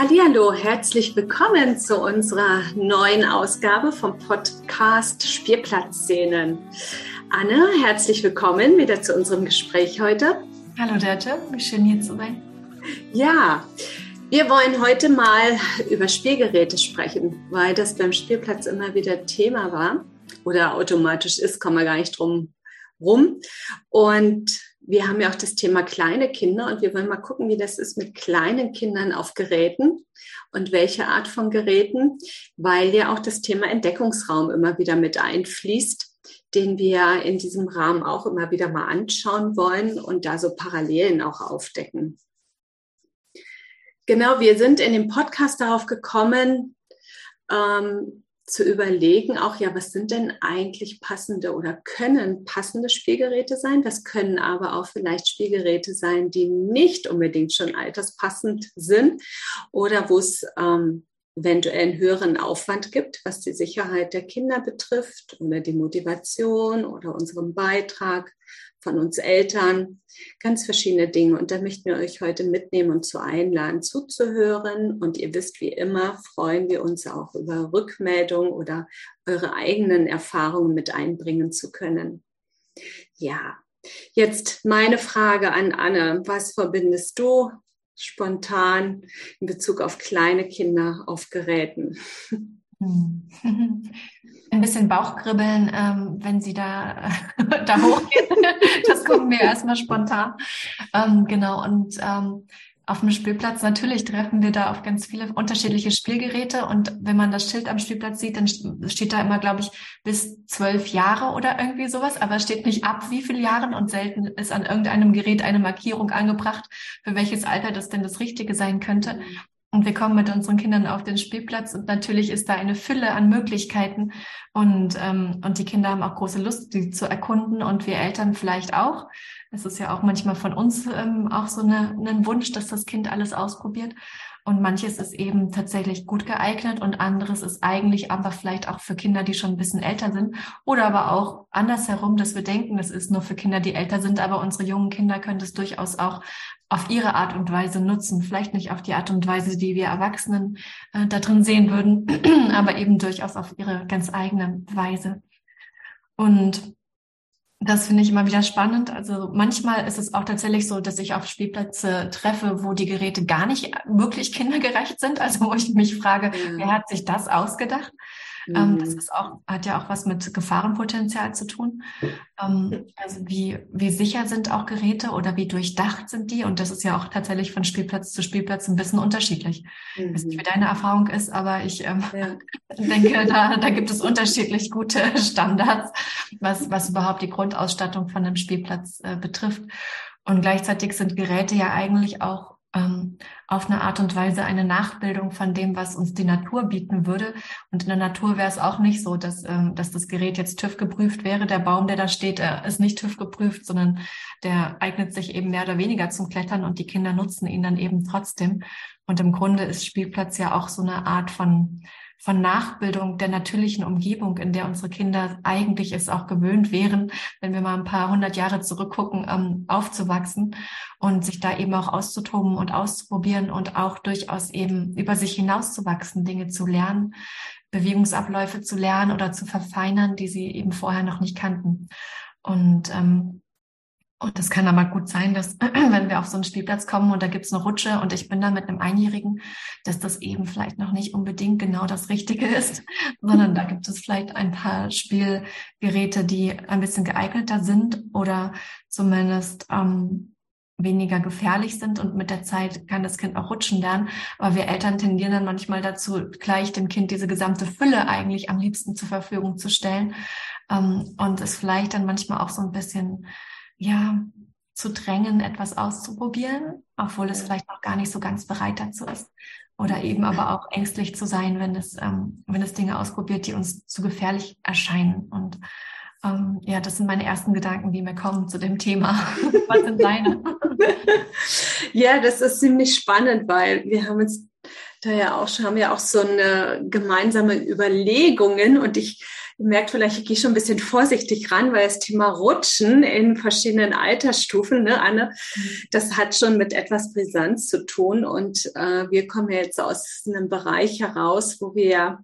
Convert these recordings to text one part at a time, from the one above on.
Hallo, herzlich willkommen zu unserer neuen Ausgabe vom Podcast Spielplatzszenen. Anne, herzlich willkommen wieder zu unserem Gespräch heute. Hallo Dörte, wie schön hier zu sein. Ja, wir wollen heute mal über Spielgeräte sprechen, weil das beim Spielplatz immer wieder Thema war oder automatisch ist, kommen wir gar nicht drum rum. Und wir haben ja auch das Thema kleine Kinder und wir wollen mal gucken, wie das ist mit kleinen Kindern auf Geräten und welche Art von Geräten, weil ja auch das Thema Entdeckungsraum immer wieder mit einfließt, den wir in diesem Rahmen auch immer wieder mal anschauen wollen und da so Parallelen auch aufdecken. Genau, wir sind in dem Podcast darauf gekommen, ähm, zu überlegen, auch ja, was sind denn eigentlich passende oder können passende Spielgeräte sein? Was können aber auch vielleicht Spielgeräte sein, die nicht unbedingt schon alterspassend sind oder wo es ähm, eventuell einen höheren Aufwand gibt, was die Sicherheit der Kinder betrifft oder die Motivation oder unseren Beitrag von uns Eltern, ganz verschiedene Dinge. Und da möchten wir euch heute mitnehmen und zu einladen, zuzuhören. Und ihr wisst, wie immer freuen wir uns auch über Rückmeldungen oder eure eigenen Erfahrungen mit einbringen zu können. Ja, jetzt meine Frage an Anne. Was verbindest du spontan in Bezug auf kleine Kinder auf Geräten? Ein bisschen Bauchkribbeln, ähm, wenn sie da, da hochgehen. das kommt mir erstmal spontan. Ähm, genau, und ähm, auf dem Spielplatz natürlich treffen wir da auf ganz viele unterschiedliche Spielgeräte. Und wenn man das Schild am Spielplatz sieht, dann steht da immer, glaube ich, bis zwölf Jahre oder irgendwie sowas. Aber es steht nicht ab, wie viele Jahren. Und selten ist an irgendeinem Gerät eine Markierung angebracht, für welches Alter das denn das Richtige sein könnte. Und wir kommen mit unseren Kindern auf den Spielplatz und natürlich ist da eine Fülle an Möglichkeiten und, ähm, und die Kinder haben auch große Lust, die zu erkunden und wir Eltern vielleicht auch. Es ist ja auch manchmal von uns ähm, auch so eine, ein Wunsch, dass das Kind alles ausprobiert. Und manches ist eben tatsächlich gut geeignet und anderes ist eigentlich aber vielleicht auch für Kinder, die schon ein bisschen älter sind. Oder aber auch andersherum, dass wir denken, das ist nur für Kinder, die älter sind, aber unsere jungen Kinder können das durchaus auch auf ihre Art und Weise nutzen. Vielleicht nicht auf die Art und Weise, die wir Erwachsenen äh, da drin sehen würden, aber eben durchaus auf ihre ganz eigene Weise. Und das finde ich immer wieder spannend. Also manchmal ist es auch tatsächlich so, dass ich auf Spielplätze treffe, wo die Geräte gar nicht wirklich kindergerecht sind. Also wo ich mich frage, mhm. wer hat sich das ausgedacht? Mhm. das ist auch, hat ja auch was mit Gefahrenpotenzial zu tun. Ähm, also wie, wie sicher sind auch Geräte oder wie durchdacht sind die? Und das ist ja auch tatsächlich von Spielplatz zu Spielplatz ein bisschen unterschiedlich. Mhm. Ich weiß nicht, wie deine Erfahrung ist, aber ich ähm, ja. denke, da, da gibt es unterschiedlich gute Standards, was, was überhaupt die Grundausstattung von einem Spielplatz äh, betrifft. Und gleichzeitig sind Geräte ja eigentlich auch ähm, auf eine Art und Weise eine Nachbildung von dem, was uns die Natur bieten würde. Und in der Natur wäre es auch nicht so, dass, ähm, dass das Gerät jetzt TÜV geprüft wäre. Der Baum, der da steht, äh, ist nicht TÜV geprüft, sondern der eignet sich eben mehr oder weniger zum Klettern und die Kinder nutzen ihn dann eben trotzdem. Und im Grunde ist Spielplatz ja auch so eine Art von von Nachbildung der natürlichen Umgebung, in der unsere Kinder eigentlich es auch gewöhnt wären, wenn wir mal ein paar hundert Jahre zurückgucken, ähm, aufzuwachsen und sich da eben auch auszutoben und auszuprobieren und auch durchaus eben über sich hinauszuwachsen, Dinge zu lernen, Bewegungsabläufe zu lernen oder zu verfeinern, die sie eben vorher noch nicht kannten. Und ähm, und es kann aber gut sein, dass wenn wir auf so einen Spielplatz kommen und da gibt's eine Rutsche und ich bin da mit einem Einjährigen, dass das eben vielleicht noch nicht unbedingt genau das Richtige ist, sondern da gibt es vielleicht ein paar Spielgeräte, die ein bisschen geeigneter sind oder zumindest ähm, weniger gefährlich sind und mit der Zeit kann das Kind auch rutschen lernen. Aber wir Eltern tendieren dann manchmal dazu, gleich dem Kind diese gesamte Fülle eigentlich am liebsten zur Verfügung zu stellen ähm, und es vielleicht dann manchmal auch so ein bisschen ja, zu drängen, etwas auszuprobieren, obwohl es vielleicht noch gar nicht so ganz bereit dazu ist. Oder eben aber auch ängstlich zu sein, wenn es, ähm, wenn es Dinge ausprobiert, die uns zu gefährlich erscheinen. Und ähm, ja, das sind meine ersten Gedanken, die mir kommen zu dem Thema. Was sind deine? ja, das ist ziemlich spannend, weil wir haben jetzt da ja auch schon, haben ja auch so eine gemeinsame Überlegungen und ich Ihr merkt vielleicht, ich gehe schon ein bisschen vorsichtig ran, weil das Thema Rutschen in verschiedenen Altersstufen, ne, Anne, mhm. das hat schon mit etwas Brisanz zu tun. Und äh, wir kommen ja jetzt aus einem Bereich heraus, wo wir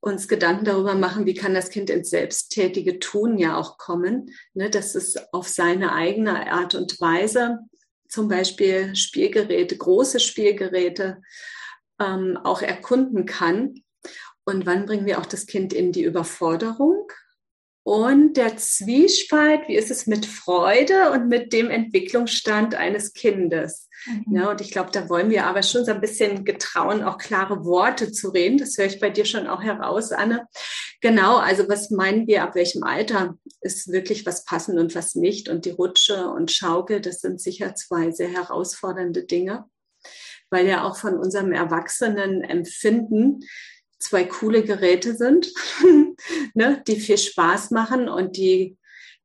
uns Gedanken darüber machen, wie kann das Kind ins selbsttätige Tun ja auch kommen, ne, dass es auf seine eigene Art und Weise zum Beispiel Spielgeräte, große Spielgeräte ähm, auch erkunden kann. Und wann bringen wir auch das Kind in die Überforderung? Und der Zwiespalt, wie ist es mit Freude und mit dem Entwicklungsstand eines Kindes? Mhm. Ja, und ich glaube, da wollen wir aber schon so ein bisschen getrauen, auch klare Worte zu reden. Das höre ich bei dir schon auch heraus, Anne. Genau, also was meinen wir, ab welchem Alter ist wirklich was passend und was nicht? Und die Rutsche und Schaukel, das sind sicher zwei sehr herausfordernde Dinge, weil ja auch von unserem Erwachsenen Empfinden zwei coole Geräte sind, ne, die viel Spaß machen und die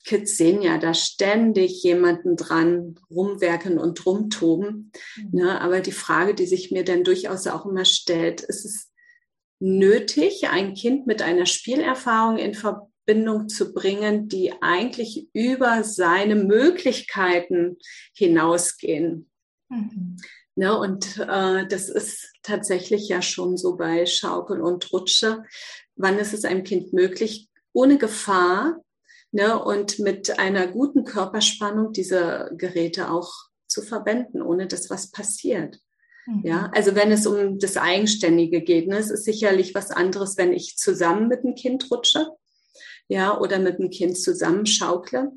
Kids sehen ja da ständig jemanden dran rumwerken und rumtoben. Mhm. Ne, aber die Frage, die sich mir dann durchaus auch immer stellt, ist es nötig, ein Kind mit einer Spielerfahrung in Verbindung zu bringen, die eigentlich über seine Möglichkeiten hinausgehen? Mhm. Ne, und äh, das ist tatsächlich ja schon so bei Schaukel und Rutsche. Wann ist es einem Kind möglich, ohne Gefahr ne, und mit einer guten Körperspannung diese Geräte auch zu verwenden, ohne dass was passiert? Mhm. Ja, also wenn es um das Eigenständige geht, ne, es ist sicherlich was anderes, wenn ich zusammen mit dem Kind rutsche, ja, oder mit dem Kind zusammen schaukle.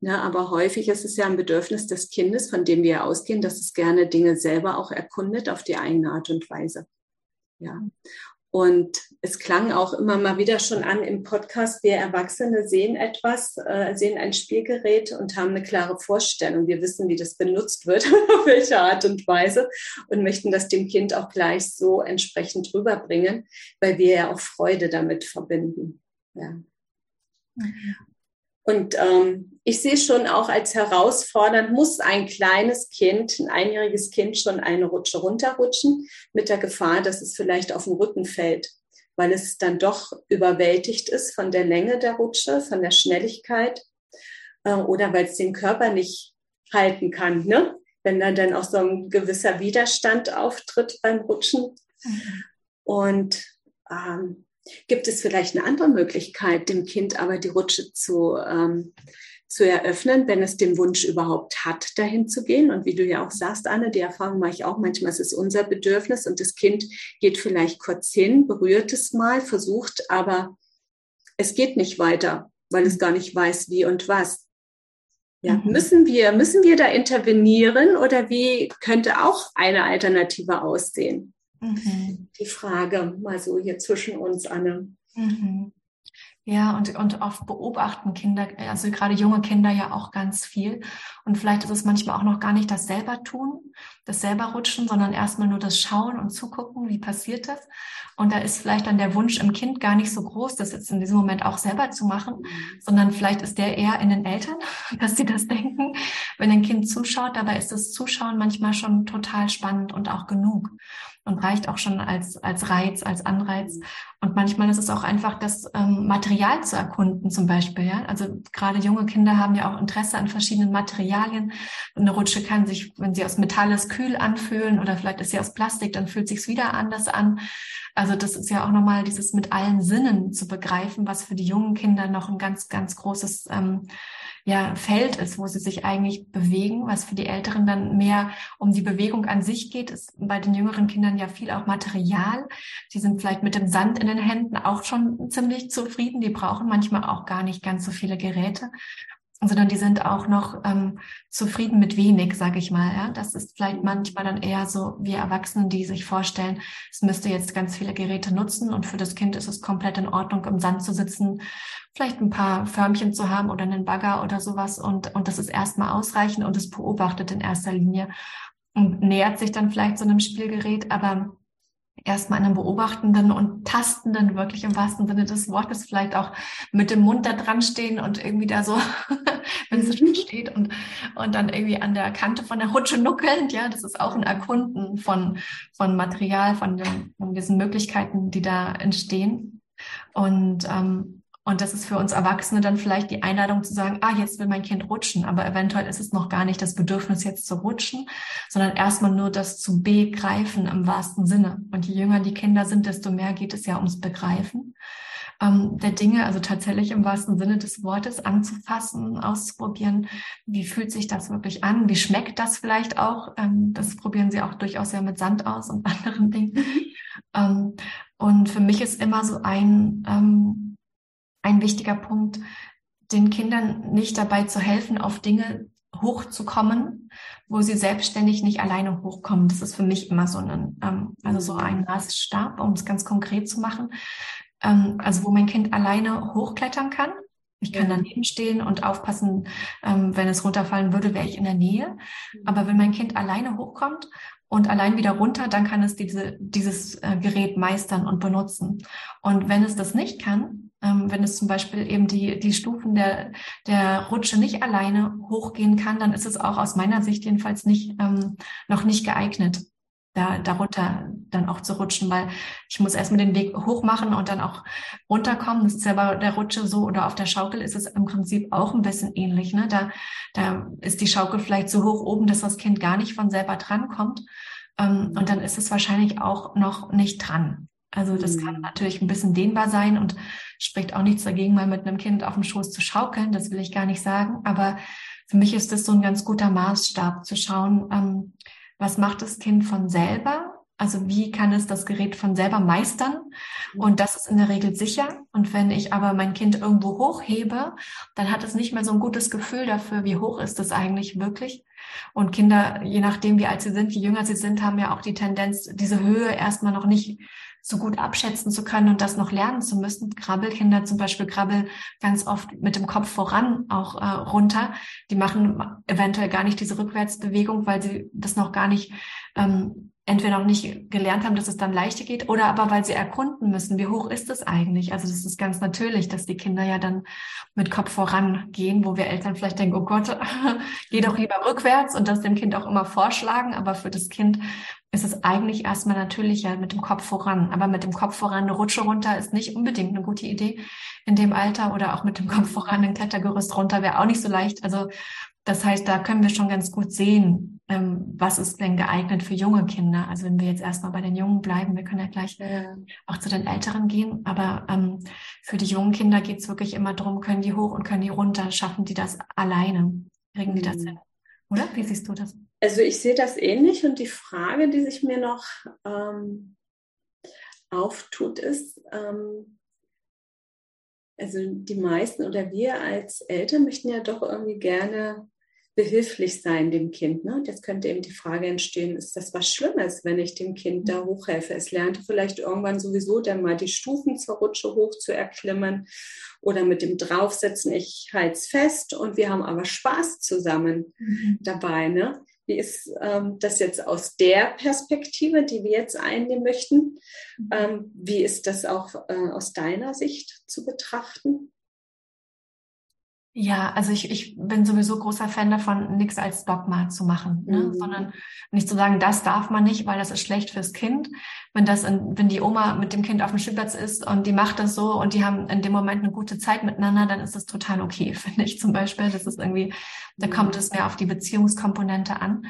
Ne, aber häufig ist es ja ein Bedürfnis des Kindes, von dem wir ausgehen, dass es gerne Dinge selber auch erkundet auf die eigene Art und Weise. Ja. Und es klang auch immer mal wieder schon an im Podcast, wir Erwachsene sehen etwas, äh, sehen ein Spielgerät und haben eine klare Vorstellung. Wir wissen, wie das benutzt wird, auf welche Art und Weise und möchten das dem Kind auch gleich so entsprechend rüberbringen, weil wir ja auch Freude damit verbinden. Ja. Mhm. Und ähm, ich sehe schon auch als herausfordernd, muss ein kleines Kind, ein einjähriges Kind schon eine Rutsche runterrutschen, mit der Gefahr, dass es vielleicht auf den Rücken fällt, weil es dann doch überwältigt ist von der Länge der Rutsche, von der Schnelligkeit äh, oder weil es den Körper nicht halten kann, ne? wenn da dann auch so ein gewisser Widerstand auftritt beim Rutschen. Mhm. Und ähm, Gibt es vielleicht eine andere Möglichkeit, dem Kind aber die Rutsche zu, ähm, zu eröffnen, wenn es den Wunsch überhaupt hat, dahin zu gehen? Und wie du ja auch sagst, Anne, die Erfahrung mache ich auch manchmal, es ist unser Bedürfnis und das Kind geht vielleicht kurz hin, berührt es mal, versucht, aber es geht nicht weiter, weil es gar nicht weiß, wie und was. Ja, mhm. müssen wir, müssen wir da intervenieren oder wie könnte auch eine Alternative aussehen? Mhm. Die Frage mal so hier zwischen uns, Anne. Mhm. Ja, und, und oft beobachten Kinder, also gerade junge Kinder ja auch ganz viel. Und vielleicht ist es manchmal auch noch gar nicht das selber tun, das selber rutschen, sondern erstmal nur das Schauen und zugucken, wie passiert das. Und da ist vielleicht dann der Wunsch im Kind gar nicht so groß, das jetzt in diesem Moment auch selber zu machen, mhm. sondern vielleicht ist der eher in den Eltern, dass sie das denken, wenn ein Kind zuschaut. Dabei ist das Zuschauen manchmal schon total spannend und auch genug und reicht auch schon als, als Reiz, als Anreiz. Und manchmal ist es auch einfach, das ähm, Material zu erkunden zum Beispiel. Ja? Also gerade junge Kinder haben ja auch Interesse an verschiedenen Materialien. Eine Rutsche kann sich, wenn sie aus Metall ist, kühl anfühlen oder vielleicht ist sie aus Plastik, dann fühlt sich's wieder anders an. Also das ist ja auch nochmal dieses mit allen Sinnen zu begreifen, was für die jungen Kinder noch ein ganz, ganz großes ähm, ja, Feld ist, wo sie sich eigentlich bewegen, was für die Älteren dann mehr um die Bewegung an sich geht, ist bei den jüngeren Kindern ja viel auch Material. Die sind vielleicht mit dem Sand in den Händen auch schon ziemlich zufrieden. Die brauchen manchmal auch gar nicht ganz so viele Geräte sondern die sind auch noch ähm, zufrieden mit wenig, sage ich mal. Ja? Das ist vielleicht manchmal dann eher so wie Erwachsene, die sich vorstellen, es müsste jetzt ganz viele Geräte nutzen und für das Kind ist es komplett in Ordnung, im Sand zu sitzen, vielleicht ein paar Förmchen zu haben oder einen Bagger oder sowas und, und das ist erstmal ausreichend und es beobachtet in erster Linie und nähert sich dann vielleicht so einem Spielgerät, aber erstmal einem beobachtenden und tastenden, wirklich im wahrsten Sinne des Wortes, vielleicht auch mit dem Mund da dran stehen und irgendwie da so, wenn es schon steht und, und dann irgendwie an der Kante von der Rutsche nuckelnd, ja, das ist auch ein Erkunden von, von Material, von, den, von diesen Möglichkeiten, die da entstehen. Und, ähm, Und das ist für uns Erwachsene dann vielleicht die Einladung zu sagen, ah, jetzt will mein Kind rutschen, aber eventuell ist es noch gar nicht das Bedürfnis, jetzt zu rutschen, sondern erstmal nur das zu begreifen im wahrsten Sinne. Und je jünger die Kinder sind, desto mehr geht es ja ums Begreifen ähm, der Dinge, also tatsächlich im wahrsten Sinne des Wortes anzufassen, auszuprobieren. Wie fühlt sich das wirklich an? Wie schmeckt das vielleicht auch? Ähm, das probieren sie auch durchaus ja mit Sand aus und anderen Dingen. ähm, und für mich ist immer so ein, ähm, ein wichtiger Punkt, den Kindern nicht dabei zu helfen, auf Dinge hochzukommen, wo sie selbstständig nicht alleine hochkommen. Das ist für mich immer so ein, ähm, also so ein Maßstab, um es ganz konkret zu machen. Ähm, also wo mein Kind alleine hochklettern kann. Ich kann daneben stehen und aufpassen, ähm, wenn es runterfallen würde, wäre ich in der Nähe. Aber wenn mein Kind alleine hochkommt und allein wieder runter, dann kann es diese, dieses äh, Gerät meistern und benutzen. Und wenn es das nicht kann, ähm, wenn es zum Beispiel eben die, die Stufen der, der Rutsche nicht alleine hochgehen kann, dann ist es auch aus meiner Sicht jedenfalls nicht, ähm, noch nicht geeignet, da, darunter dann auch zu rutschen, weil ich muss erstmal den Weg hoch machen und dann auch runterkommen. Das ist ja bei der Rutsche so oder auf der Schaukel ist es im Prinzip auch ein bisschen ähnlich. Ne? Da, da ist die Schaukel vielleicht so hoch oben, dass das Kind gar nicht von selber drankommt. Ähm, und dann ist es wahrscheinlich auch noch nicht dran. Also das kann mhm. natürlich ein bisschen dehnbar sein und spricht auch nichts dagegen, mal mit einem Kind auf dem Schoß zu schaukeln. Das will ich gar nicht sagen. Aber für mich ist das so ein ganz guter Maßstab zu schauen, ähm, was macht das Kind von selber? Also wie kann es das Gerät von selber meistern? Mhm. Und das ist in der Regel sicher. Und wenn ich aber mein Kind irgendwo hochhebe, dann hat es nicht mehr so ein gutes Gefühl dafür, wie hoch ist es eigentlich wirklich. Und Kinder, je nachdem, wie alt sie sind, je jünger sie sind, haben ja auch die Tendenz, diese Höhe erstmal noch nicht so gut abschätzen zu können und das noch lernen zu müssen. Krabbelkinder zum Beispiel krabbeln ganz oft mit dem Kopf voran auch äh, runter. Die machen eventuell gar nicht diese Rückwärtsbewegung, weil sie das noch gar nicht ähm, entweder noch nicht gelernt haben, dass es dann leichter geht, oder aber weil sie erkunden müssen, wie hoch ist es eigentlich? Also das ist ganz natürlich, dass die Kinder ja dann mit Kopf vorangehen, wo wir Eltern vielleicht denken, oh Gott, geh doch lieber rückwärts und das dem Kind auch immer vorschlagen. Aber für das Kind ist es eigentlich erstmal natürlicher mit dem Kopf voran. Aber mit dem Kopf voran eine Rutsche runter ist nicht unbedingt eine gute Idee in dem Alter oder auch mit dem Kopf voran ein Klettergerüst runter wäre auch nicht so leicht. Also das heißt, da können wir schon ganz gut sehen, ähm, was ist denn geeignet für junge Kinder. Also wenn wir jetzt erstmal bei den Jungen bleiben, wir können ja gleich ja. auch zu den Älteren gehen. Aber ähm, für die jungen Kinder geht es wirklich immer darum, können die hoch und können die runter, schaffen die das alleine, kriegen die das mhm. hin. Oder? Wie siehst du das? Also ich sehe das ähnlich und die Frage, die sich mir noch ähm, auftut, ist, ähm, also die meisten oder wir als Eltern möchten ja doch irgendwie gerne behilflich sein dem Kind. Ne? Und jetzt könnte eben die Frage entstehen, ist das was Schlimmes, wenn ich dem Kind da hochhelfe? Es lernte vielleicht irgendwann sowieso dann mal die Stufen zur Rutsche hoch zu erklimmen oder mit dem Draufsetzen, ich halte es fest und wir haben aber Spaß zusammen mhm. dabei. Ne? Wie ist ähm, das jetzt aus der Perspektive, die wir jetzt einnehmen möchten? Mhm. Ähm, wie ist das auch äh, aus deiner Sicht zu betrachten? Ja, also ich, ich bin sowieso großer Fan davon, nichts als Dogma zu machen, ne? Mhm. sondern nicht zu sagen, das darf man nicht, weil das ist schlecht fürs Kind. Wenn das, in, wenn die Oma mit dem Kind auf dem Spielplatz ist und die macht das so und die haben in dem Moment eine gute Zeit miteinander, dann ist das total okay, finde ich zum Beispiel. Das ist irgendwie, da kommt mhm. es mehr auf die Beziehungskomponente an.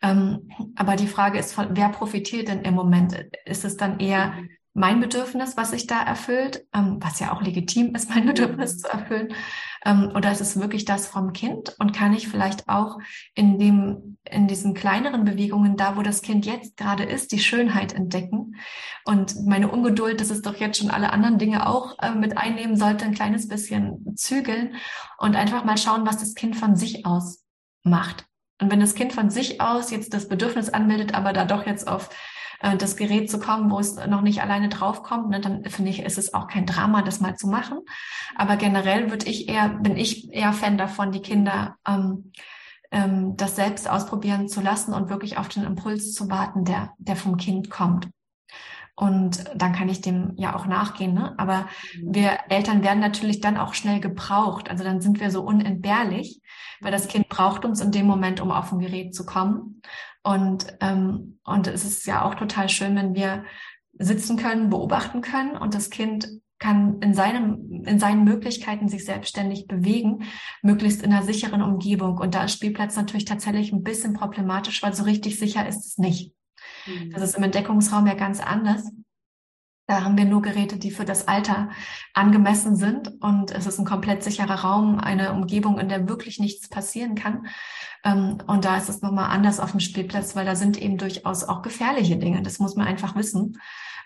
Ähm, aber die Frage ist, wer profitiert denn im Moment? Ist es dann eher mhm mein Bedürfnis, was sich da erfüllt, ähm, was ja auch legitim ist, mein Bedürfnis zu erfüllen, ähm, oder ist es wirklich das vom Kind? Und kann ich vielleicht auch in dem, in diesen kleineren Bewegungen, da wo das Kind jetzt gerade ist, die Schönheit entdecken und meine Ungeduld, dass es doch jetzt schon alle anderen Dinge auch äh, mit einnehmen sollte, ein kleines bisschen zügeln und einfach mal schauen, was das Kind von sich aus macht. Und wenn das Kind von sich aus jetzt das Bedürfnis anmeldet, aber da doch jetzt auf äh, das Gerät zu kommen, wo es noch nicht alleine draufkommt, ne, dann finde ich, ist es auch kein Drama, das mal zu machen. Aber generell würde ich eher, bin ich eher Fan davon, die Kinder ähm, ähm, das selbst ausprobieren zu lassen und wirklich auf den Impuls zu warten, der, der vom Kind kommt. Und dann kann ich dem ja auch nachgehen. Ne? Aber mhm. wir Eltern werden natürlich dann auch schnell gebraucht. Also dann sind wir so unentbehrlich, weil das Kind braucht uns in dem Moment, um auf ein Gerät zu kommen. Und, ähm, und es ist ja auch total schön, wenn wir sitzen können, beobachten können und das Kind kann in seinem, in seinen Möglichkeiten sich selbstständig bewegen, möglichst in einer sicheren Umgebung. Und da ist Spielplatz natürlich tatsächlich ein bisschen problematisch, weil so richtig sicher ist es nicht. Mhm. Das ist im Entdeckungsraum ja ganz anders. Da haben wir nur Geräte, die für das Alter angemessen sind. Und es ist ein komplett sicherer Raum, eine Umgebung, in der wirklich nichts passieren kann. Ähm, und da ist es nochmal anders auf dem Spielplatz, weil da sind eben durchaus auch gefährliche Dinge. Das muss man einfach wissen.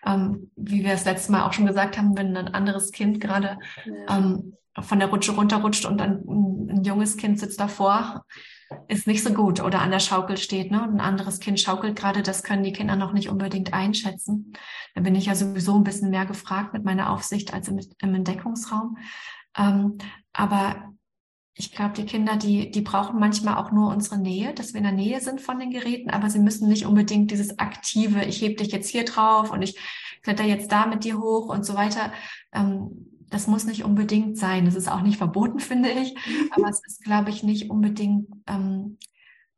Ähm, wie wir es letztes Mal auch schon gesagt haben, wenn ein anderes Kind gerade ja. ähm, von der Rutsche runterrutscht und ein, ein junges Kind sitzt davor, ist nicht so gut oder an der Schaukel steht, ne? Und ein anderes Kind schaukelt gerade, das können die Kinder noch nicht unbedingt einschätzen. Da bin ich ja sowieso ein bisschen mehr gefragt mit meiner Aufsicht als im, im Entdeckungsraum. Ähm, aber ich glaube, die Kinder, die, die brauchen manchmal auch nur unsere Nähe, dass wir in der Nähe sind von den Geräten, aber sie müssen nicht unbedingt dieses aktive, ich heb dich jetzt hier drauf und ich kletter jetzt da mit dir hoch und so weiter. Ähm, das muss nicht unbedingt sein. Das ist auch nicht verboten, finde ich. Aber es ist, glaube ich, nicht unbedingt ähm,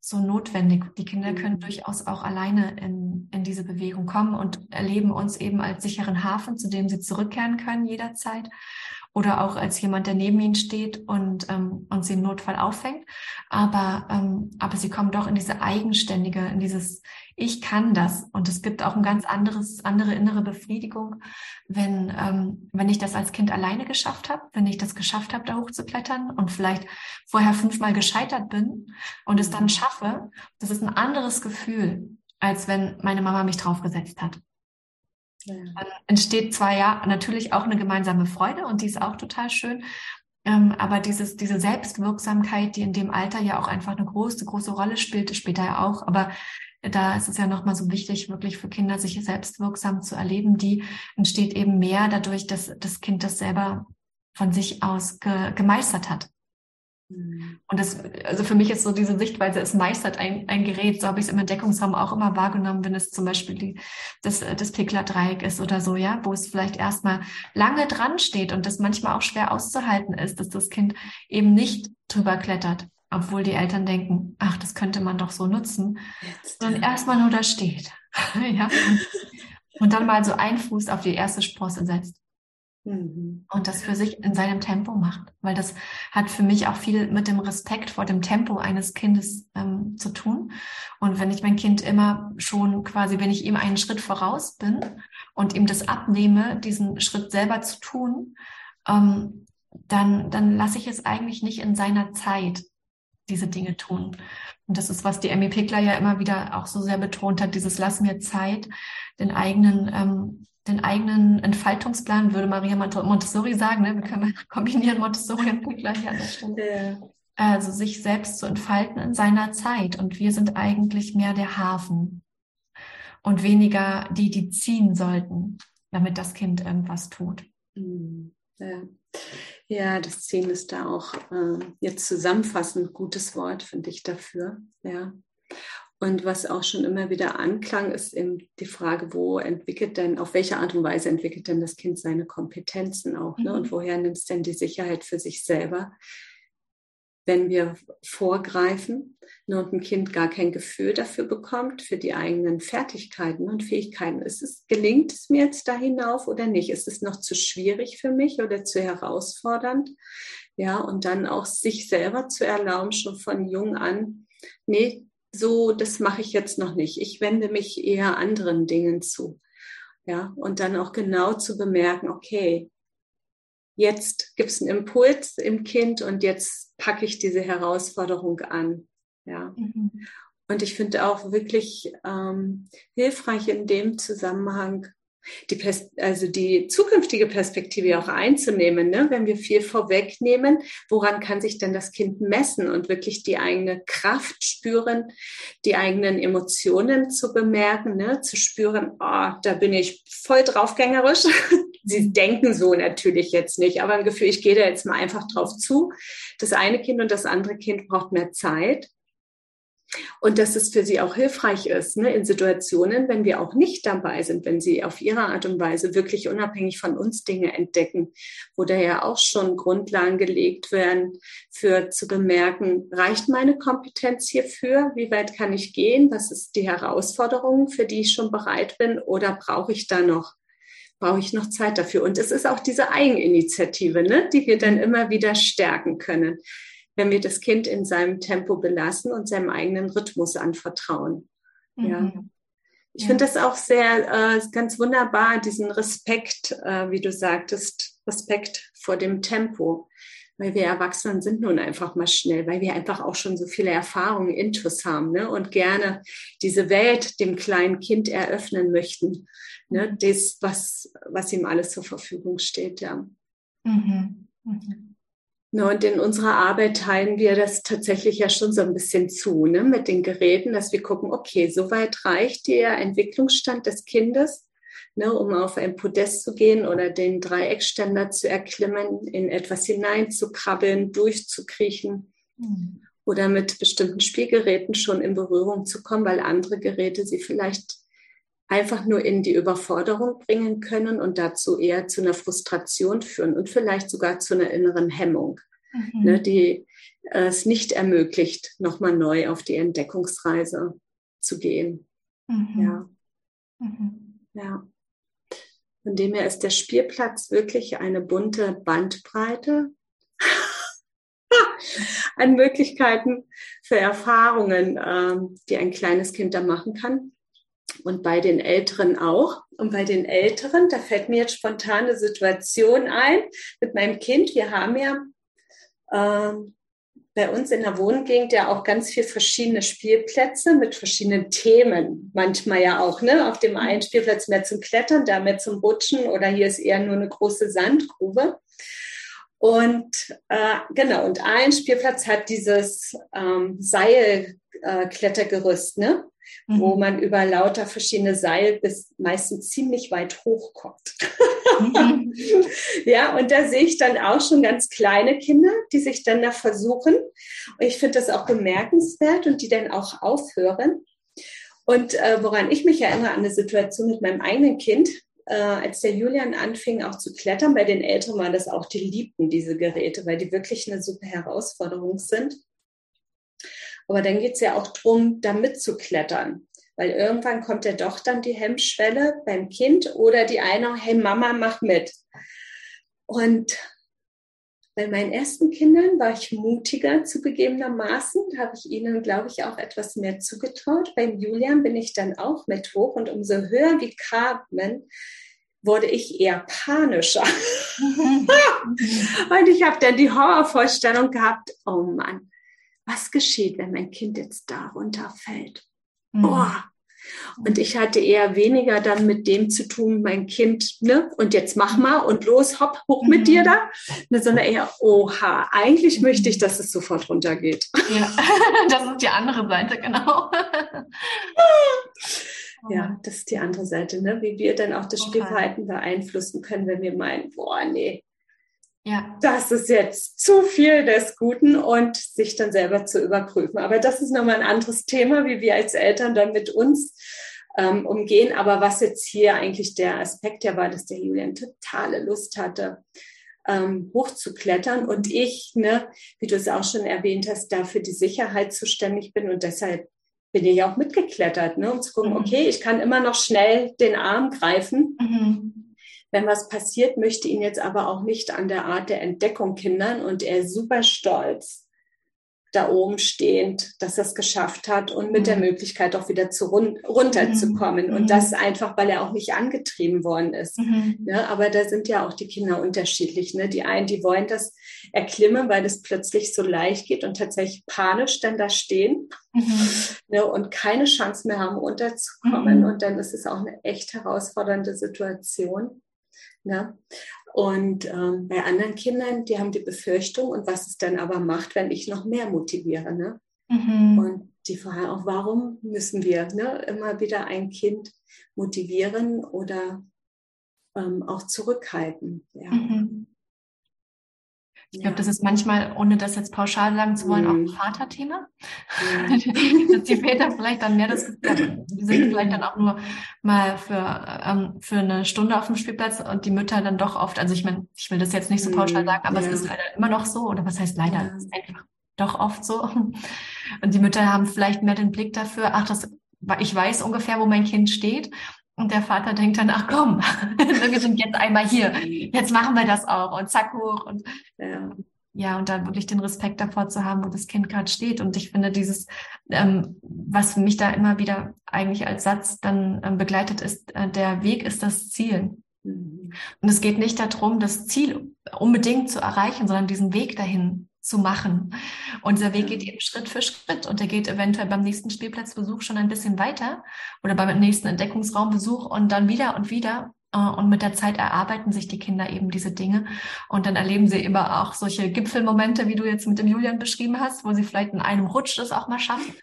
so notwendig. Die Kinder können mhm. durchaus auch alleine in, in diese Bewegung kommen und erleben uns eben als sicheren Hafen, zu dem sie zurückkehren können jederzeit oder auch als jemand, der neben ihnen steht und, ähm, und sie im Notfall auffängt. Aber, ähm, aber sie kommen doch in diese eigenständige, in dieses Ich kann das. Und es gibt auch ein ganz anderes, andere innere Befriedigung, wenn, ähm, wenn ich das als Kind alleine geschafft habe, wenn ich das geschafft habe, da hochzuklettern und vielleicht vorher fünfmal gescheitert bin und es dann schaffe. Das ist ein anderes Gefühl, als wenn meine Mama mich draufgesetzt hat. Dann entsteht zwar ja natürlich auch eine gemeinsame Freude und die ist auch total schön. Ähm, aber dieses, diese Selbstwirksamkeit, die in dem Alter ja auch einfach eine große, große Rolle spielt, später ja auch, aber da ist es ja nochmal so wichtig, wirklich für Kinder sich selbstwirksam zu erleben, die entsteht eben mehr dadurch, dass das Kind das selber von sich aus ge gemeistert hat. Mhm. Und das, also für mich ist so diese Sichtweise, es meistert ein, ein Gerät, so habe ich es im Entdeckungsraum auch immer wahrgenommen, wenn es zum Beispiel die, das, das Pickler-Dreieck ist oder so, ja, wo es vielleicht erstmal lange dran steht und das manchmal auch schwer auszuhalten ist, dass das Kind eben nicht drüber klettert, obwohl die Eltern denken, ach, das könnte man doch so nutzen, Jetzt. sondern erstmal nur da steht. ja. Und dann mal so einen Fuß auf die erste Sprosse setzt. Mhm. Und das für sich in seinem Tempo macht, weil das hat für mich auch viel mit dem Respekt vor dem Tempo eines Kindes ähm, zu tun. Und wenn ich mein Kind immer schon quasi, wenn ich ihm einen Schritt voraus bin und ihm das abnehme, diesen Schritt selber zu tun, ähm, dann, dann lasse ich es eigentlich nicht in seiner Zeit diese Dinge tun. Und das ist, was die Emmy Pickler ja immer wieder auch so sehr betont hat, dieses Lass mir Zeit, den eigenen ähm, den eigenen Entfaltungsplan, würde Maria Montessori sagen, ne? wir können kombinieren Montessori und gleich an der Stelle. Ja. Also sich selbst zu entfalten in seiner Zeit. Und wir sind eigentlich mehr der Hafen und weniger die, die ziehen sollten, damit das Kind irgendwas tut. Mhm. Ja, ja das Ziehen ist da auch äh, jetzt zusammenfassend gutes Wort, finde ich dafür. Ja. Und was auch schon immer wieder anklang, ist eben die Frage, wo entwickelt denn, auf welche Art und Weise entwickelt denn das Kind seine Kompetenzen auch? Ne? Und mhm. woher nimmt es denn die Sicherheit für sich selber, wenn wir vorgreifen ne, und ein Kind gar kein Gefühl dafür bekommt, für die eigenen Fertigkeiten und Fähigkeiten? Ist es, gelingt es mir jetzt da hinauf oder nicht? Ist es noch zu schwierig für mich oder zu herausfordernd? Ja, und dann auch sich selber zu erlauben, schon von jung an, nee, so, das mache ich jetzt noch nicht. Ich wende mich eher anderen Dingen zu. Ja, und dann auch genau zu bemerken, okay, jetzt gibt es einen Impuls im Kind und jetzt packe ich diese Herausforderung an. Ja. Mhm. Und ich finde auch wirklich ähm, hilfreich in dem Zusammenhang, die Pers also die zukünftige Perspektive auch einzunehmen, ne? wenn wir viel vorwegnehmen, woran kann sich denn das Kind messen und wirklich die eigene Kraft spüren, die eigenen Emotionen zu bemerken, ne? zu spüren, oh, da bin ich voll draufgängerisch. Sie denken so natürlich jetzt nicht, aber ein Gefühl, ich gehe da jetzt mal einfach drauf zu. Das eine Kind und das andere Kind braucht mehr Zeit. Und dass es für sie auch hilfreich ist, ne, in Situationen, wenn wir auch nicht dabei sind, wenn sie auf ihre Art und Weise wirklich unabhängig von uns Dinge entdecken, wo da ja auch schon Grundlagen gelegt werden, für zu bemerken, reicht meine Kompetenz hierfür? Wie weit kann ich gehen? Was ist die Herausforderung, für die ich schon bereit bin? Oder brauche ich da noch brauche ich noch Zeit dafür? Und es ist auch diese Eigeninitiative, ne, die wir dann immer wieder stärken können, wenn wir das Kind in seinem Tempo belassen und seinem eigenen Rhythmus anvertrauen. Mhm. Ja. Ich ja. finde das auch sehr äh, ganz wunderbar, diesen Respekt, äh, wie du sagtest, Respekt vor dem Tempo weil wir Erwachsenen sind nun einfach mal schnell, weil wir einfach auch schon so viele Erfahrungen intus haben ne? und gerne diese Welt dem kleinen Kind eröffnen möchten. Ne? Das, was, was ihm alles zur Verfügung steht, ja. Mhm. Mhm. Ne, und in unserer Arbeit teilen wir das tatsächlich ja schon so ein bisschen zu, ne, mit den Geräten, dass wir gucken, okay, soweit reicht der Entwicklungsstand des Kindes ne, um auf ein Podest zu gehen oder den Dreieckständer zu erklimmen, in etwas hineinzukrabbeln, durchzukriechen mhm. oder mit bestimmten Spielgeräten schon in Berührung zu kommen, weil andere Geräte sie vielleicht einfach nur in die Überforderung bringen können und dazu eher zu einer Frustration führen und vielleicht sogar zu einer inneren Hemmung, mhm. ne, die es nicht ermöglicht, nochmal neu auf die Entdeckungsreise zu gehen. Mhm. Ja. Mhm. Ja. Von dem her ist der Spielplatz wirklich eine bunte Bandbreite an Möglichkeiten für Erfahrungen, ähm, die ein kleines Kind da machen kann. Und bei den Älteren auch. Und bei den Älteren, da fällt mir jetzt spontan eine Situation ein mit meinem Kind. Wir haben ja ähm, bei uns in der Wohngegend ja auch ganz viele verschiedene Spielplätze mit verschiedenen Themen. Manchmal ja auch, ne? Auf dem einen Spielplatz mehr zum Klettern, da mehr zum Rutschen oder hier ist eher nur eine große Sandgrube. Und äh, genau, und ein Spielplatz hat dieses ähm, Seilklettergerüst, äh, ne? mhm. wo man über lauter verschiedene Seil bis meistens ziemlich weit hochkommt. Mhm. ja, und da sehe ich dann auch schon ganz kleine Kinder, die sich dann da versuchen. Und ich finde das auch bemerkenswert und die dann auch aufhören. Und äh, woran ich mich erinnere an eine Situation mit meinem eigenen Kind, äh, als der Julian anfing auch zu klettern, bei den Älteren war das auch, die liebten diese Geräte, weil die wirklich eine super Herausforderung sind. Aber dann geht es ja auch darum, da mitzuklettern. Weil irgendwann kommt ja doch dann die Hemmschwelle beim Kind oder die eine, hey Mama, mach mit. Und bei meinen ersten Kindern war ich mutiger zu zugegebenermaßen, Da habe ich ihnen, glaube ich, auch etwas mehr zugetraut. Beim Julian bin ich dann auch mit hoch und umso höher wie Carmen wurde ich eher panischer. und ich habe dann die Horrorvorstellung gehabt, oh Mann, was geschieht, wenn mein Kind jetzt da runterfällt? Mhm. Oh. Und ich hatte eher weniger dann mit dem zu tun, mein Kind, ne, und jetzt mach mal und los, hopp, hoch mit mhm. dir da, ne, sondern eher, oha, eigentlich mhm. möchte ich, dass es sofort runtergeht. Ja, das ist die andere Seite, genau. ja, das ist die andere Seite, ne? wie wir dann auch das Spielverhalten beeinflussen können, wenn wir meinen, boah, nee, ja. Das ist jetzt zu viel des Guten und sich dann selber zu überprüfen. Aber das ist nochmal ein anderes Thema, wie wir als Eltern dann mit uns ähm, umgehen. Aber was jetzt hier eigentlich der Aspekt ja war, dass der Julian totale Lust hatte, ähm, hochzuklettern und ich, ne, wie du es auch schon erwähnt hast, dafür die Sicherheit zuständig bin und deshalb bin ich auch mitgeklettert, ne, um zu gucken, mhm. okay, ich kann immer noch schnell den Arm greifen. Mhm wenn was passiert, möchte ihn jetzt aber auch nicht an der Art der Entdeckung hindern und er ist super stolz da oben stehend, dass er es geschafft hat und mit der mhm. Möglichkeit auch wieder zu run runterzukommen. Mhm. Und das einfach, weil er auch nicht angetrieben worden ist. Mhm. Ne? Aber da sind ja auch die Kinder unterschiedlich. Ne? Die einen, die wollen das erklimmen, weil es plötzlich so leicht geht und tatsächlich panisch dann da stehen mhm. ne? und keine Chance mehr haben, runterzukommen. Mhm. Und dann ist es auch eine echt herausfordernde Situation. Ne? Und ähm, bei anderen Kindern, die haben die Befürchtung und was es dann aber macht, wenn ich noch mehr motiviere. Ne? Mhm. Und die Frage auch, warum müssen wir ne, immer wieder ein Kind motivieren oder ähm, auch zurückhalten? Ja. Mhm. Ich glaube, das ist manchmal, ohne das jetzt pauschal sagen zu wollen, mhm. auch ein Vaterthema. Mhm. Dass die Väter vielleicht dann mehr das, die sind vielleicht dann auch nur mal für, ähm, für eine Stunde auf dem Spielplatz und die Mütter dann doch oft, also ich meine, ich will das jetzt nicht so pauschal mhm. sagen, aber ja. es ist leider immer noch so, oder was heißt leider, ja. es ist einfach doch oft so. Und die Mütter haben vielleicht mehr den Blick dafür, ach, das, ich weiß ungefähr, wo mein Kind steht Und der Vater denkt dann, ach komm, wir sind jetzt einmal hier, jetzt machen wir das auch und zack hoch und ja. ja, und da wirklich den Respekt davor zu haben, wo das Kind gerade steht. Und ich finde dieses, ähm, was mich da immer wieder eigentlich als Satz dann ähm, begleitet ist, äh, der Weg ist das Ziel. Mhm. Und es geht nicht darum, das Ziel unbedingt zu erreichen, sondern diesen Weg dahin zu machen. Und dieser Weg geht eben Schritt für Schritt und der geht eventuell beim nächsten Spielplatzbesuch schon ein bisschen weiter oder beim nächsten Entdeckungsraumbesuch und dann wieder und wieder. Äh, und mit der Zeit erarbeiten sich die Kinder eben diese Dinge. Und dann erleben sie immer auch solche Gipfelmomente, wie du jetzt mit dem Julian beschrieben hast, wo sie vielleicht in einem Rutsch das auch mal schaffen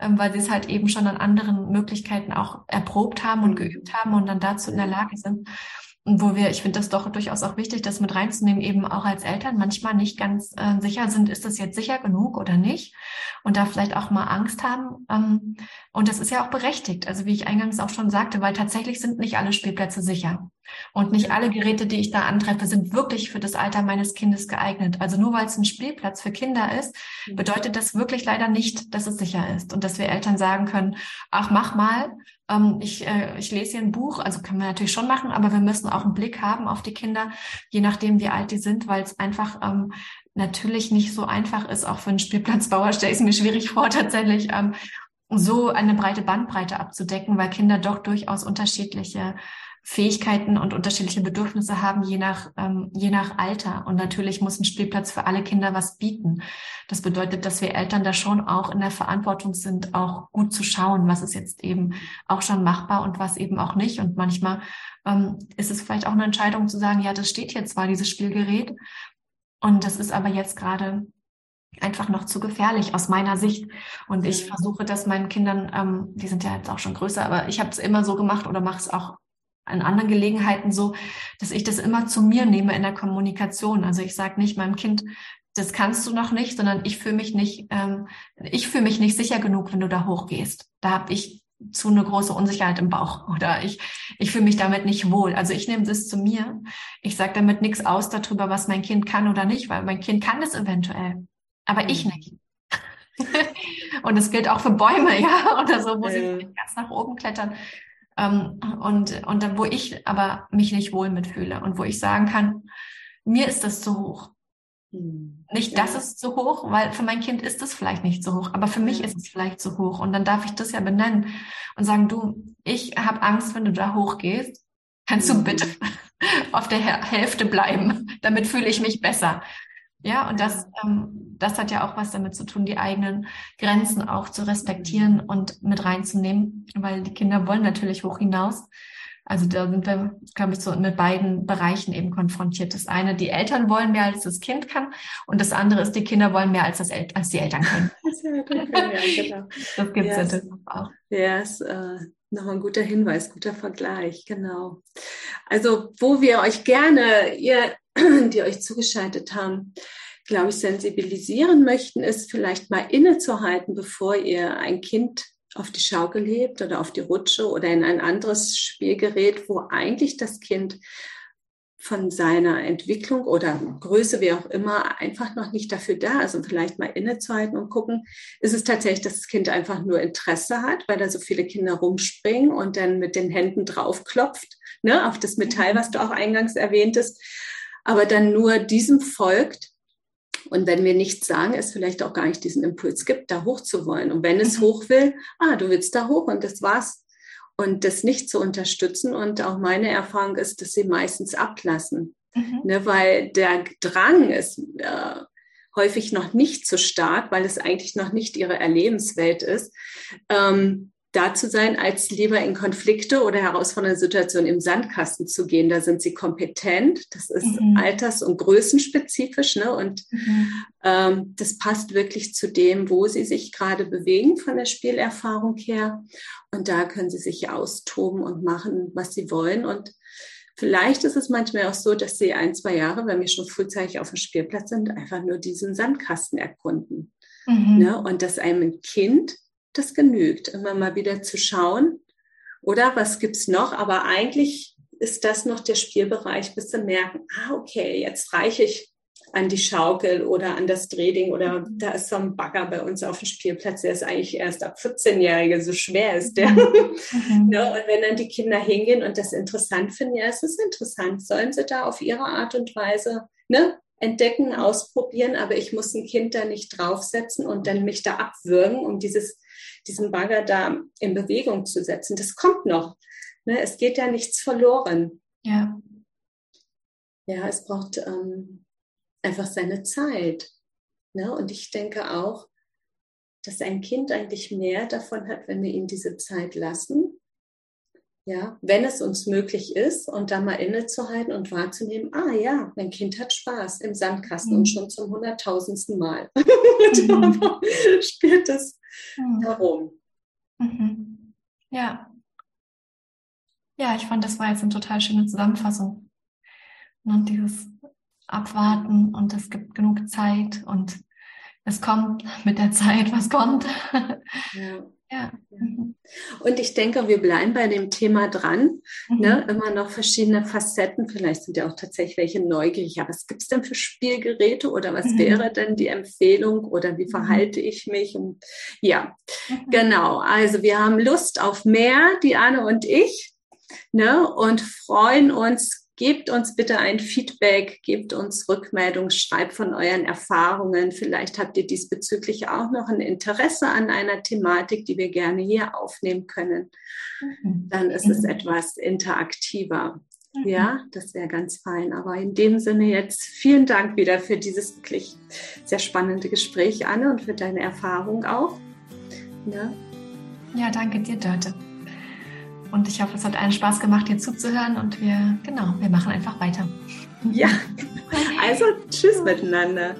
ähm, weil sie es halt eben schon an anderen Möglichkeiten auch erprobt haben und geübt haben und dann dazu in der Lage sind. Wo wir, ich finde das doch durchaus auch wichtig, das mit reinzunehmen, eben auch als Eltern manchmal nicht ganz äh, sicher sind, ist das jetzt sicher genug oder nicht? Und da vielleicht auch mal Angst haben. Ähm, und das ist ja auch berechtigt. Also wie ich eingangs auch schon sagte, weil tatsächlich sind nicht alle Spielplätze sicher. Und nicht alle Geräte, die ich da antreffe, sind wirklich für das Alter meines Kindes geeignet. Also nur weil es ein Spielplatz für Kinder ist, mhm. bedeutet das wirklich leider nicht, dass es sicher ist und dass wir Eltern sagen können, ach, mach mal, ähm, ich, äh, ich lese hier ein Buch, also können wir natürlich schon machen, aber wir müssen auch einen Blick haben auf die Kinder, je nachdem, wie alt die sind, weil es einfach ähm, natürlich nicht so einfach ist, auch für einen Spielplatzbauer stelle ich es mir schwierig vor, tatsächlich ähm, so eine breite Bandbreite abzudecken, weil Kinder doch durchaus unterschiedliche Fähigkeiten und unterschiedliche Bedürfnisse haben, je nach, ähm, je nach Alter. Und natürlich muss ein Spielplatz für alle Kinder was bieten. Das bedeutet, dass wir Eltern da schon auch in der Verantwortung sind, auch gut zu schauen, was ist jetzt eben auch schon machbar und was eben auch nicht. Und manchmal ähm, ist es vielleicht auch eine Entscheidung zu sagen, ja, das steht jetzt zwar, dieses Spielgerät, und das ist aber jetzt gerade einfach noch zu gefährlich aus meiner Sicht. Und ich mhm. versuche das meinen Kindern, ähm, die sind ja jetzt auch schon größer, aber ich habe es immer so gemacht oder mache es auch an anderen Gelegenheiten so, dass ich das immer zu mir nehme in der Kommunikation. Also ich sage nicht meinem Kind, das kannst du noch nicht, sondern ich fühle mich nicht, ähm, ich fühle mich nicht sicher genug, wenn du da hochgehst. Da habe ich zu eine große Unsicherheit im Bauch oder ich, ich fühle mich damit nicht wohl. Also ich nehme das zu mir. Ich sage damit nichts aus darüber, was mein Kind kann oder nicht, weil mein Kind kann es eventuell, aber ich mhm. nicht. und es gilt auch für Bäume, ja, oder so, wo äh. sie ganz nach oben klettern. Ähm, und, und dann, wo ich aber mich nicht wohl mitfühle und wo ich sagen kann, mir ist das zu hoch. Hm. Nicht, das ist zu hoch, weil für mein Kind ist es vielleicht nicht so hoch, aber für mich ist es vielleicht zu hoch. Und dann darf ich das ja benennen und sagen, du, ich habe Angst, wenn du da hochgehst. Kannst du hm. bitte auf der Hälfte bleiben? Damit fühle ich mich besser. Ja, und das, ähm, das hat ja auch was damit zu tun, die eigenen Grenzen auch zu respektieren und mit reinzunehmen, weil die Kinder wollen natürlich hoch hinaus. Also da sind wir, glaube ich, so mit beiden Bereichen eben konfrontiert. Das eine, die Eltern wollen mehr, als das Kind kann. Und das andere ist, die Kinder wollen mehr, als, das El als die Eltern können. ja, genau. Das gibt es yes. auch. Ja, yes, äh, noch ein guter Hinweis, guter Vergleich, genau. Also, wo wir euch gerne, ihr die euch zugeschaltet haben, glaube ich, sensibilisieren möchten, ist vielleicht mal innezuhalten, bevor ihr ein Kind auf die Schaukel hebt oder auf die Rutsche oder in ein anderes Spielgerät, wo eigentlich das Kind von seiner Entwicklung oder Größe, wie auch immer, einfach noch nicht dafür da Also vielleicht mal innezuhalten und gucken, ist es tatsächlich, dass das Kind einfach nur Interesse hat, weil da so viele Kinder rumspringen und dann mit den Händen draufklopft, ne, auf das Metall, was du auch eingangs erwähntest aber dann nur diesem folgt. Und wenn wir nichts sagen, es vielleicht auch gar nicht diesen Impuls gibt, da hoch zu wollen. Und wenn es mhm. hoch will, ah, du willst da hoch und das war's. Und das nicht zu unterstützen. Und auch meine Erfahrung ist, dass sie meistens ablassen. Mhm. Ne, weil der Drang ist äh, häufig noch nicht so stark, weil es eigentlich noch nicht ihre Erlebenswelt ist. Ähm, da zu sein, als lieber in Konflikte oder herausfordernde Situationen im Sandkasten zu gehen. Da sind sie kompetent. Das ist mhm. alters- und größenspezifisch. Ne? Und mhm. ähm, das passt wirklich zu dem, wo sie sich gerade bewegen von der Spielerfahrung her. Und da können sie sich austoben und machen, was sie wollen. Und vielleicht ist es manchmal auch so, dass sie ein, zwei Jahre, wenn wir schon frühzeitig auf dem Spielplatz sind, einfach nur diesen Sandkasten erkunden. Mhm. Ne? Und dass einem Kind das genügt, immer mal wieder zu schauen. Oder was gibt's noch? Aber eigentlich ist das noch der Spielbereich, bis zu merken, ah, okay, jetzt reiche ich an die Schaukel oder an das Drehding oder da ist so ein Bagger bei uns auf dem Spielplatz, der ist eigentlich erst ab 14-Jährige, so schwer ist der. Mhm. ja, und wenn dann die Kinder hingehen und das interessant finden, ja, es ist interessant, sollen sie da auf ihre Art und Weise ne, entdecken, ausprobieren, aber ich muss ein Kind da nicht draufsetzen und dann mich da abwürgen, um dieses, diesen Bagger da in Bewegung zu setzen. Das kommt noch. Ne, es geht ja nichts verloren. Ja. Ja, es braucht ähm, einfach seine Zeit. Ne? Und ich denke auch, dass ein Kind eigentlich mehr davon hat, wenn wir ihm diese Zeit lassen. Ja, wenn es uns möglich ist und da mal innezuhalten und wahrzunehmen, ah ja, mein Kind hat Spaß im Sandkasten mhm. und schon zum hunderttausendsten Mal mhm. spielt es mhm. herum. Mhm. Ja. Ja, ich fand, das war jetzt eine total schöne Zusammenfassung. Und dieses abwarten und es gibt genug Zeit und es kommt mit der Zeit, was kommt. Ja. ja. Und ich denke, wir bleiben bei dem Thema dran. Mhm. Ne? Immer noch verschiedene Facetten. Vielleicht sind ja auch tatsächlich welche neugierig. Ja, was gibt es denn für Spielgeräte oder was mhm. wäre denn die Empfehlung oder wie mhm. verhalte ich mich? Und, ja, mhm. genau. Also wir haben Lust auf mehr, Diane und ich. Ne? Und freuen uns Gebt uns bitte ein Feedback, gebt uns Rückmeldung, schreibt von euren Erfahrungen. Vielleicht habt ihr diesbezüglich auch noch ein Interesse an einer Thematik, die wir gerne hier aufnehmen können. Mhm. Dann ist es etwas interaktiver. Mhm. Ja, das wäre ganz fein. Aber in dem Sinne jetzt vielen Dank wieder für dieses wirklich sehr spannende Gespräch, Anne, und für deine Erfahrung auch. Ja, ja danke dir, Dörte. Und ich hoffe, es hat allen Spaß gemacht, dir zuzuhören. Und wir, genau, wir machen einfach weiter. Ja, also tschüss miteinander.